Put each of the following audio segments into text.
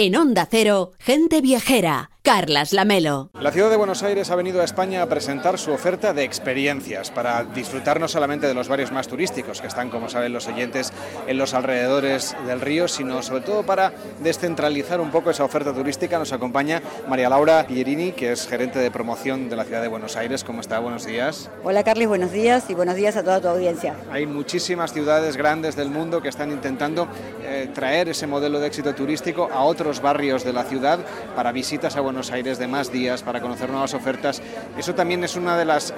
En Onda Cero, gente viajera. Carlas Lamelo. La ciudad de Buenos Aires ha venido a España a presentar su oferta de experiencias para disfrutar no solamente de los barrios más turísticos que están, como saben los oyentes, en los alrededores del río, sino sobre todo para descentralizar un poco esa oferta turística. Nos acompaña María Laura Pierini, que es gerente de promoción de la ciudad de Buenos Aires. ¿Cómo está? Buenos días. Hola Carles, buenos días y buenos días a toda tu audiencia. Hay muchísimas ciudades grandes del mundo que están intentando eh, traer ese modelo de éxito turístico a otros barrios de la ciudad para visitas a Buenos Aires de más días para conocer nuevas ofertas. Eso también es una de las eh,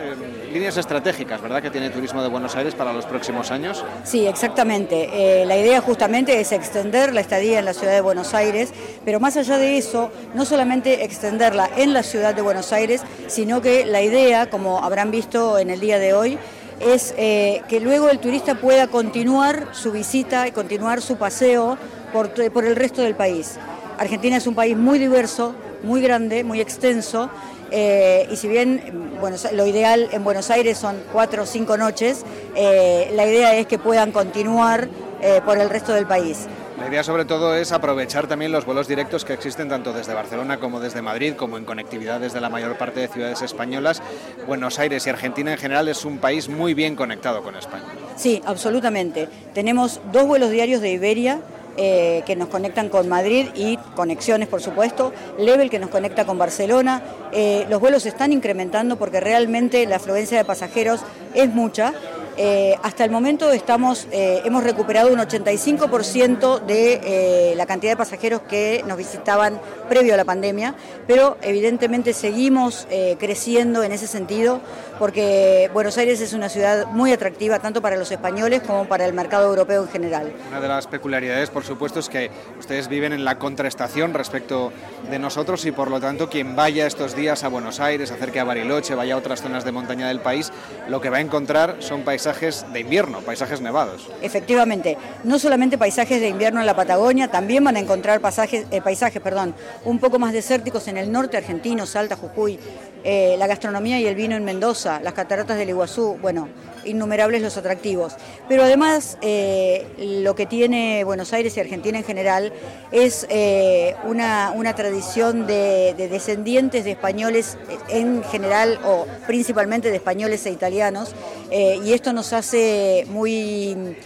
líneas estratégicas, ¿verdad?, que tiene Turismo de Buenos Aires para los próximos años. Sí, exactamente. Eh, la idea justamente es extender la estadía en la ciudad de Buenos Aires, pero más allá de eso, no solamente extenderla en la ciudad de Buenos Aires, sino que la idea, como habrán visto en el día de hoy, es eh, que luego el turista pueda continuar su visita y continuar su paseo por, por el resto del país. Argentina es un país muy diverso, muy grande, muy extenso. Eh, y si bien bueno, lo ideal en Buenos Aires son cuatro o cinco noches, eh, la idea es que puedan continuar eh, por el resto del país. La idea sobre todo es aprovechar también los vuelos directos que existen tanto desde Barcelona como desde Madrid, como en conectividad desde la mayor parte de ciudades españolas. Buenos Aires y Argentina en general es un país muy bien conectado con España. Sí, absolutamente. Tenemos dos vuelos diarios de Iberia eh, que nos conectan con Madrid y conexiones, por supuesto, Level que nos conecta con Barcelona. Eh, los vuelos se están incrementando porque realmente la afluencia de pasajeros es mucha eh, hasta el momento estamos, eh, hemos recuperado un 85% de eh, la cantidad de pasajeros que nos visitaban previo a la pandemia, pero evidentemente seguimos creciendo en ese sentido porque Buenos Aires es una ciudad muy atractiva tanto para los españoles como para el mercado europeo en general. Una de las peculiaridades, por supuesto, es que ustedes viven en la contraestación respecto de nosotros y por lo tanto quien vaya estos días a Buenos Aires, acerque a Bariloche, vaya a otras zonas de montaña del país, lo que va a encontrar son paisajes paisajes de invierno, paisajes nevados. Efectivamente, no solamente paisajes de invierno en la Patagonia, también van a encontrar pasajes, eh, paisajes perdón, un poco más desérticos en el norte argentino, Salta, Jujuy, eh, la gastronomía y el vino en Mendoza, las cataratas del Iguazú, bueno, innumerables los atractivos. Pero además eh, lo que tiene Buenos Aires y Argentina en general es eh, una, tradición de, descendientes de españoles en general o principalmente de españoles e italianos y esto nos hace muy...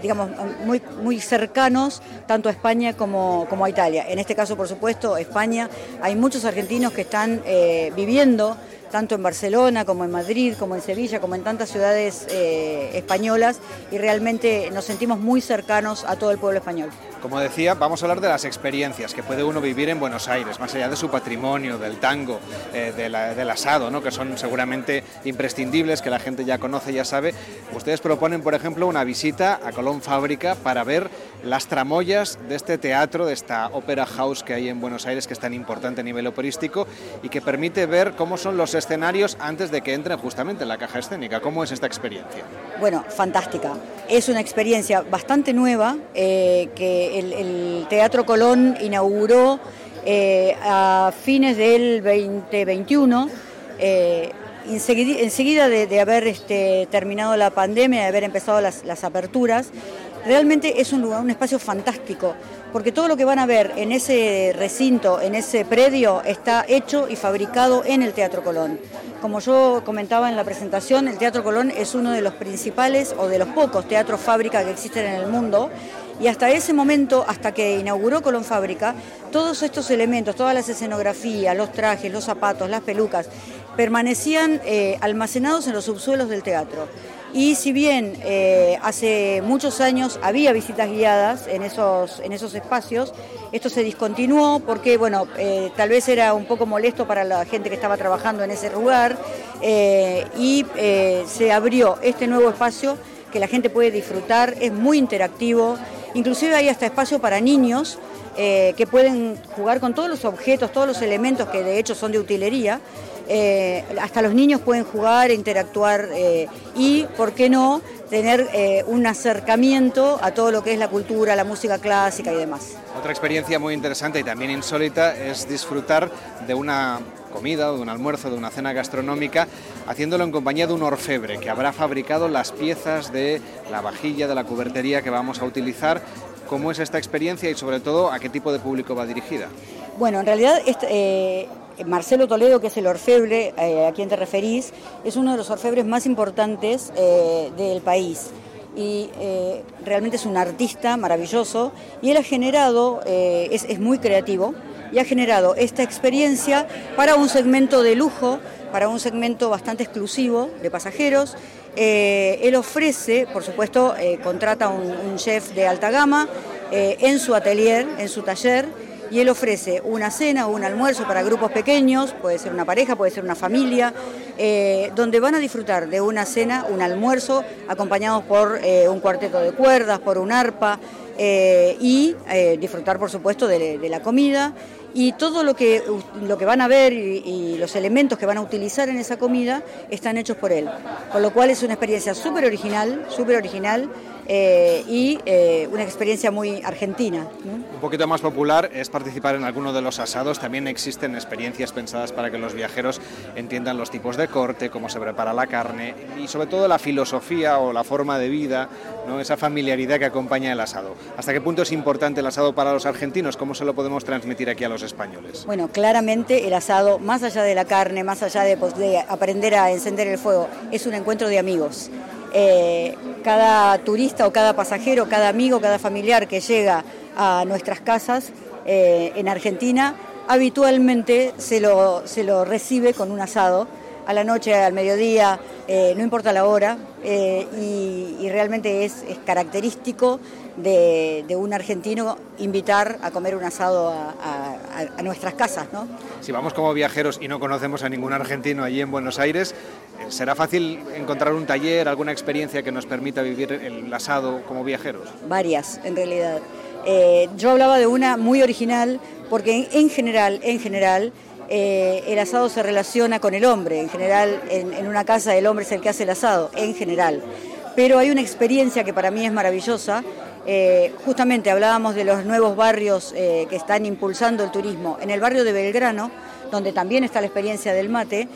digamos, muy, cercanos tanto a España como, a Italia. En este caso, por supuesto, España, hay muchos argentinos que están viviendo tanto en Barcelona como en Madrid, como en Sevilla, como en tantas ciudades eh, españolas y realmente nos sentimos muy cercanos a todo el pueblo español. Como decía, vamos a hablar de las experiencias que puede uno vivir en Buenos Aires, más allá de su patrimonio, del tango, eh, del asado, ¿no? que son seguramente imprescindibles, que la gente ya conoce, ya sabe. Ustedes proponen, por ejemplo, una visita a Colón Fábrica para ver las tramoyas de este teatro, de esta ópera house que hay en Buenos Aires, que es tan importante a nivel operístico y que permite ver cómo son los escenarios antes de que entren justamente en la caja escénica. ¿Cómo es esta experiencia? Bueno, fantástica. Es una experiencia bastante nueva eh, que el, Teatro Colón inauguró eh, a fines del 2021. Eh, enseguida, de, haber este, terminado la pandemia, de haber empezado las, las aperturas, realmente es un lugar, un espacio fantástico, porque todo lo que van a ver en ese recinto, en ese predio, está hecho y fabricado en el Teatro Colón. Como yo comentaba en la presentación, el Teatro Colón es uno de los principales o de los pocos teatros fábrica que existen en el mundo y hasta ese momento, hasta que inauguró Colón Fábrica, todos estos elementos, todas las escenografías, los trajes, los zapatos, las pelucas, permanecían eh, almacenados en los subsuelos del teatro. Y si bien eh, hace muchos años había visitas guiadas en esos, en esos espacios, esto se discontinuó porque, bueno, eh, tal vez era un poco molesto para la gente que estaba trabajando en ese lugar y se abrió este nuevo espacio que la gente puede disfrutar, es muy interactivo, inclusive hay hasta espacio para niños que pueden jugar con todos los objetos, todos los elementos que de hecho son de utilería eh, hasta los niños pueden jugar, interactuar eh, y, ¿por qué no?, tener eh, un acercamiento a todo lo que es la cultura, la música clásica y demás. Otra experiencia muy interesante y también insólita es disfrutar de una comida o de un almuerzo, de una cena gastronómica, haciéndolo en compañía de un orfebre que habrá fabricado las piezas de la vajilla, de la cubertería que vamos a utilizar. Cómo es esta experiencia y sobre todo a qué tipo de público va dirigida. Bueno, en realidad este, Marcelo Toledo, que es el orfebre a quien te referís, es uno de los orfebres más importantes del país. Y realmente es un artista maravilloso y él ha generado, es, es, muy creativo y ha generado esta experiencia para un segmento de lujo, para un segmento bastante exclusivo de pasajeros. Eh, él ofrece, por supuesto, eh, contrata un, un, chef de alta gama eh, en su atelier, en su taller, y él ofrece una cena o un almuerzo para grupos pequeños, puede ser una pareja, puede ser una familia, donde van a disfrutar de una cena, un almuerzo, acompañados por un cuarteto de cuerdas, por un arpa, y disfrutar, por supuesto, de, de la comida y todo lo que, lo que van a ver y, los elementos que van a utilizar en esa comida están hechos por él. Con lo cual es una experiencia súper original, súper original eh, y eh, una experiencia muy argentina. Un poquito más popular es participar en alguno de los asados. También existen experiencias pensadas para que los viajeros entiendan los tipos de corte, cómo se prepara la carne y sobre todo la filosofía o la forma de vida, ¿no? esa familiaridad que acompaña el asado. ¿Hasta qué punto es importante el asado para los argentinos? ¿Cómo se lo podemos transmitir aquí a los españoles? Bueno, claramente el asado, más allá de la carne, más allá de, pues, de aprender a encender el fuego, es un encuentro de amigos. Eh, cada turista o cada pasajero, cada amigo, cada familiar que llega a nuestras casas eh, en Argentina, habitualmente se lo, se lo recibe con un asado a la noche, al mediodía, eh, no importa la hora, y, realmente es, característico de, un argentino invitar a comer un asado a, nuestras casas. ¿no? Si vamos como viajeros y no conocemos a ningún argentino allí en Buenos Aires, ¿Será fácil encontrar un taller, alguna experiencia que nos permita vivir el asado como viajeros? Varias, en realidad. Eh, yo hablaba de una muy original porque en, general, en general, eh, el asado se relaciona con el hombre. En general, en, una casa el hombre es el que hace el asado, en general. Pero hay una experiencia que para mí es maravillosa. Eh, justamente hablábamos de los nuevos barrios que están impulsando el turismo. En el barrio de Belgrano, donde también está la experiencia del mate,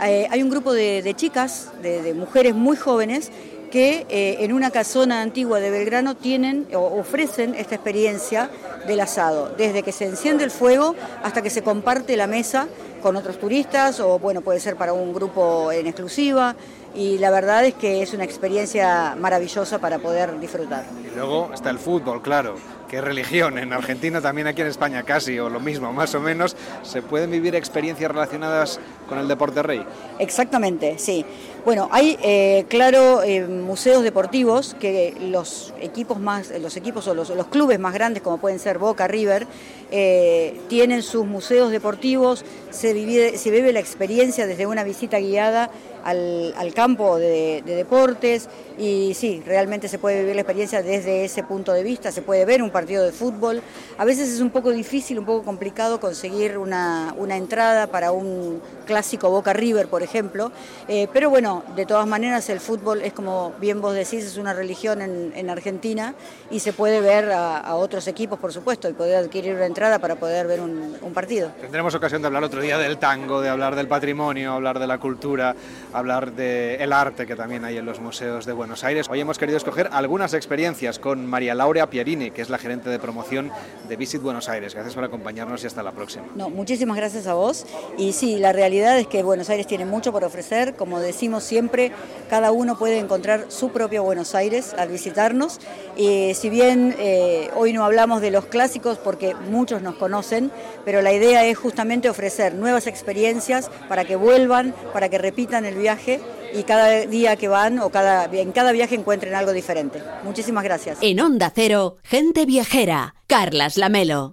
eh, hay un grupo de, chicas, de, mujeres muy jóvenes, que eh, en una casona antigua de Belgrano tienen o ofrecen esta experiencia del asado, desde que se enciende el fuego hasta que se comparte la mesa con otros turistas o bueno, puede ser para un grupo en exclusiva y la verdad es que es una experiencia maravillosa para poder disfrutar. Y luego está el fútbol, claro que religión. En Argentina, también aquí en España casi, o lo mismo, más o menos, ¿se pueden vivir experiencias relacionadas con el deporte rey? Exactamente, sí. Bueno, hay, eh, claro, eh, museos deportivos que los equipos más, los equipos o los, clubes más grandes, como pueden ser Boca, River, eh, tienen sus museos deportivos, se vive, se vive la experiencia desde una visita guiada al, campo de, deportes y sí, realmente se puede vivir la experiencia desde ese punto de vista, se puede ver un partido de fútbol. A veces es un poco difícil, un poco complicado conseguir una, entrada para un clásico Boca River, por ejemplo, eh, pero bueno, de todas maneras el fútbol es como bien vos decís, es una religión en, Argentina y se puede ver a, otros equipos, por supuesto, y poder adquirir una entrada para poder ver un, un partido. Tendremos ocasión de hablar otro día del tango, de hablar del patrimonio, hablar de la cultura hablar del el arte que también hay en los museos de Buenos Aires. Hoy hemos querido escoger algunas experiencias con María Laura Pierini, que es la gerente de promoción de Visit Buenos Aires. Gracias por acompañarnos y hasta la próxima. No, muchísimas gracias a vos. Y sí, la realidad es que Buenos Aires tiene mucho por ofrecer. Como decimos siempre, cada uno puede encontrar su propio Buenos Aires al visitarnos. Y si bien eh, hoy no hablamos de los clásicos porque muchos nos conocen, pero la idea es justamente ofrecer nuevas experiencias para que vuelvan, para que repitan el viaje y cada día que van o cada, en cada viaje encuentren algo diferente. Muchísimas gracias. En Onda Cero, gente viajera, Carlas Lamelo.